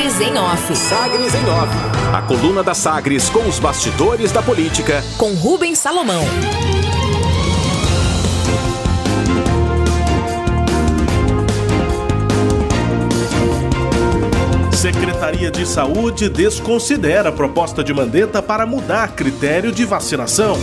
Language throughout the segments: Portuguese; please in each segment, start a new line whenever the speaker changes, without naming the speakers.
Sagres em Off.
Sagres em Off. A coluna da Sagres com os bastidores da política.
Com Rubens Salomão.
Secretaria de Saúde desconsidera a proposta de Mandetta para mudar critério de vacinação.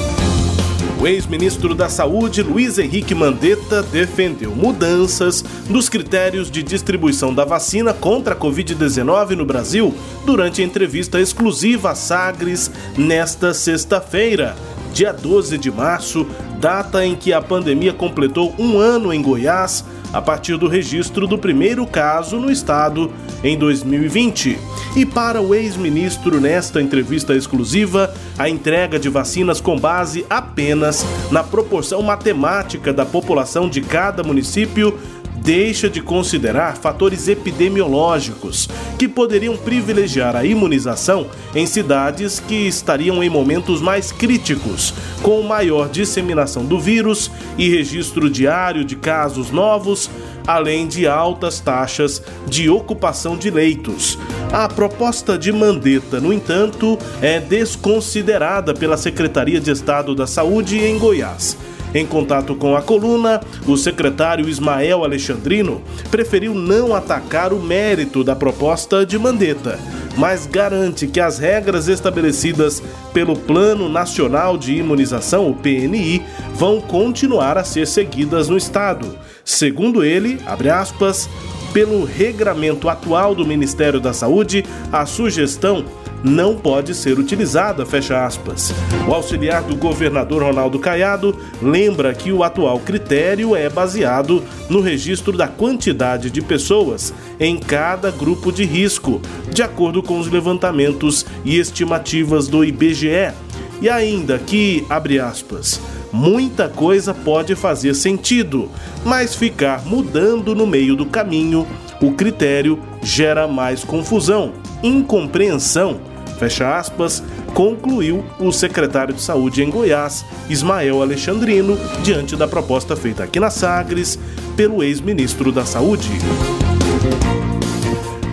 O ex-ministro da Saúde, Luiz Henrique Mandetta, defendeu mudanças nos critérios de distribuição da vacina contra a Covid-19 no Brasil durante a entrevista exclusiva a Sagres nesta sexta-feira, dia 12 de março, data em que a pandemia completou um ano em Goiás a partir do registro do primeiro caso no estado em 2020. E para o ex-ministro, nesta entrevista exclusiva, a entrega de vacinas com base apenas na proporção matemática da população de cada município deixa de considerar fatores epidemiológicos que poderiam privilegiar a imunização em cidades que estariam em momentos mais críticos, com maior disseminação do vírus e registro diário de casos novos, além de altas taxas de ocupação de leitos. A proposta de Mandetta, no entanto, é desconsiderada pela Secretaria de Estado da Saúde em Goiás. Em contato com a coluna, o secretário Ismael Alexandrino preferiu não atacar o mérito da proposta de Mandetta, mas garante que as regras estabelecidas pelo Plano Nacional de Imunização, o PNI, vão continuar a ser seguidas no estado. Segundo ele, abre aspas, pelo regramento atual do Ministério da Saúde, a sugestão não pode ser utilizada, fecha aspas. O auxiliar do governador Ronaldo Caiado lembra que o atual critério é baseado no registro da quantidade de pessoas em cada grupo de risco, de acordo com os levantamentos e estimativas do IBGE. E ainda que, abre aspas, muita coisa pode fazer sentido, mas ficar mudando no meio do caminho, o critério gera mais confusão, incompreensão fecha aspas, concluiu o secretário de Saúde em Goiás, Ismael Alexandrino, diante da proposta feita aqui na Sagres pelo ex-ministro da Saúde.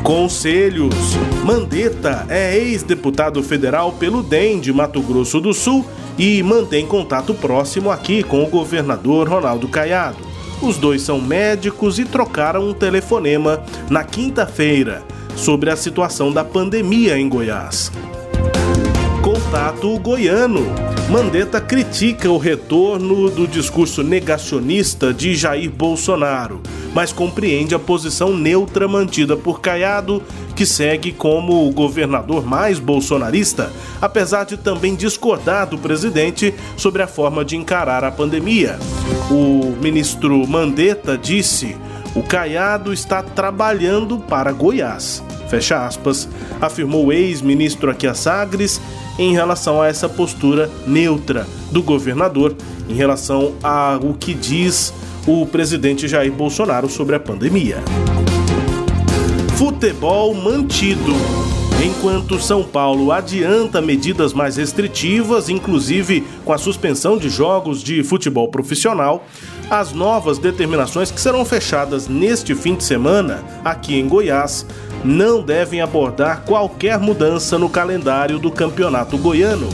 Conselhos. Mandetta é ex-deputado federal pelo DEM de Mato Grosso do Sul e mantém contato próximo aqui com o governador Ronaldo Caiado. Os dois são médicos e trocaram um telefonema na quinta-feira sobre a situação da pandemia em Goiás. Contato goiano. Mandetta critica o retorno do discurso negacionista de Jair Bolsonaro, mas compreende a posição neutra mantida por Caiado, que segue como o governador mais bolsonarista, apesar de também discordar do presidente sobre a forma de encarar a pandemia. O ministro Mandetta disse o Caiado está trabalhando para Goiás. Fecha aspas, afirmou o ex-ministro Aquia Sagres em relação a essa postura neutra do governador em relação ao que diz o presidente Jair Bolsonaro sobre a pandemia. Futebol mantido. Enquanto São Paulo adianta medidas mais restritivas, inclusive com a suspensão de jogos de futebol profissional, as novas determinações que serão fechadas neste fim de semana aqui em Goiás não devem abordar qualquer mudança no calendário do Campeonato Goiano.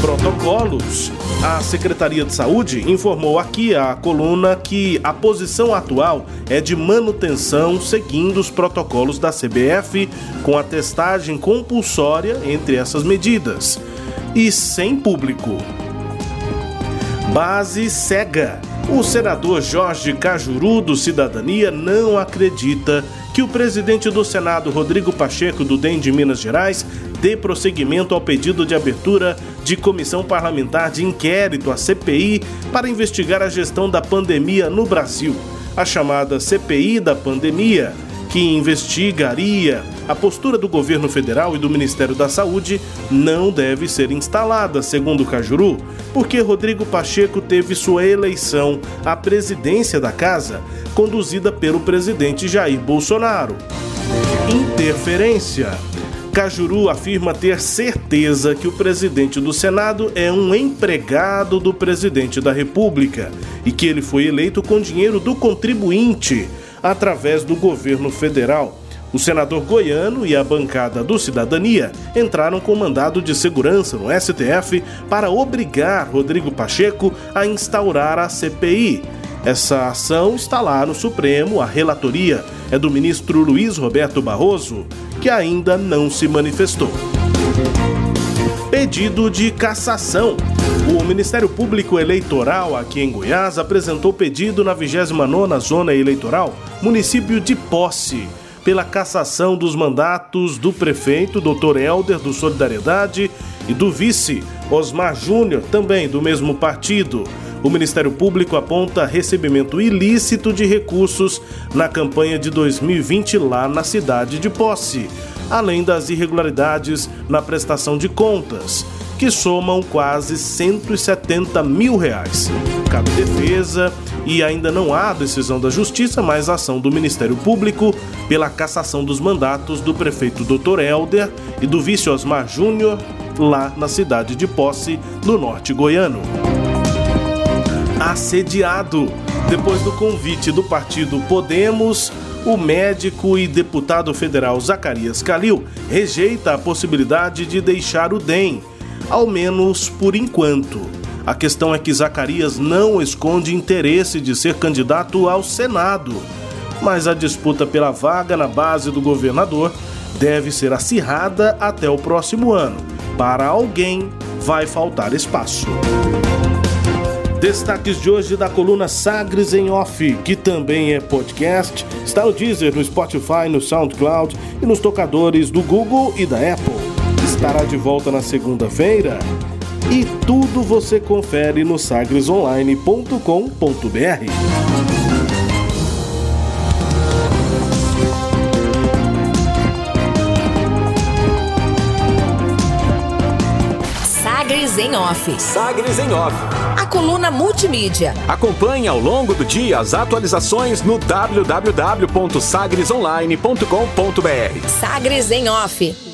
Protocolos. A Secretaria de Saúde informou aqui a coluna que a posição atual é de manutenção seguindo os protocolos da CBF, com a testagem compulsória entre essas medidas e sem público. Base cega. O senador Jorge Cajuru, do Cidadania, não acredita que o presidente do Senado, Rodrigo Pacheco, do DEM de Minas Gerais, dê prosseguimento ao pedido de abertura de comissão parlamentar de inquérito, a CPI, para investigar a gestão da pandemia no Brasil. A chamada CPI da pandemia que investigaria a postura do governo federal e do Ministério da Saúde não deve ser instalada, segundo Cajuru, porque Rodrigo Pacheco teve sua eleição à presidência da casa conduzida pelo presidente Jair Bolsonaro. Interferência. Cajuru afirma ter certeza que o presidente do Senado é um empregado do presidente da República e que ele foi eleito com dinheiro do contribuinte através do governo federal. O senador goiano e a bancada do Cidadania entraram com mandado de segurança no STF para obrigar Rodrigo Pacheco a instaurar a CPI. Essa ação está lá no Supremo, a relatoria é do ministro Luiz Roberto Barroso, que ainda não se manifestou. Pedido de cassação. O Ministério Público Eleitoral aqui em Goiás apresentou pedido na 29ª Zona Eleitoral, município de Posse pela cassação dos mandatos do prefeito Dr. Helder do Solidariedade e do vice Osmar Júnior, também do mesmo partido. O Ministério Público aponta recebimento ilícito de recursos na campanha de 2020 lá na cidade de Posse, além das irregularidades na prestação de contas que somam quase 170 mil reais. Cabe defesa e ainda não há decisão da Justiça, mas ação do Ministério Público pela cassação dos mandatos do prefeito Dr. Helder e do vice Osmar Júnior lá na cidade de Posse, no norte goiano. Assediado. Depois do convite do partido Podemos, o médico e deputado federal Zacarias Calil rejeita a possibilidade de deixar o DEM ao menos por enquanto. A questão é que Zacarias não esconde interesse de ser candidato ao Senado, mas a disputa pela vaga na base do governador deve ser acirrada até o próximo ano. Para alguém, vai faltar espaço. Destaques de hoje da coluna Sagres em Off, que também é podcast, está no Deezer, no Spotify, no SoundCloud e nos tocadores do Google e da Apple estará de volta na segunda-feira. E tudo você confere no sagresonline.com.br.
Sagres em Off.
Sagres em Off.
Coluna multimídia.
Acompanhe ao longo do dia as atualizações no www.sagresonline.com.br.
Sagres em Off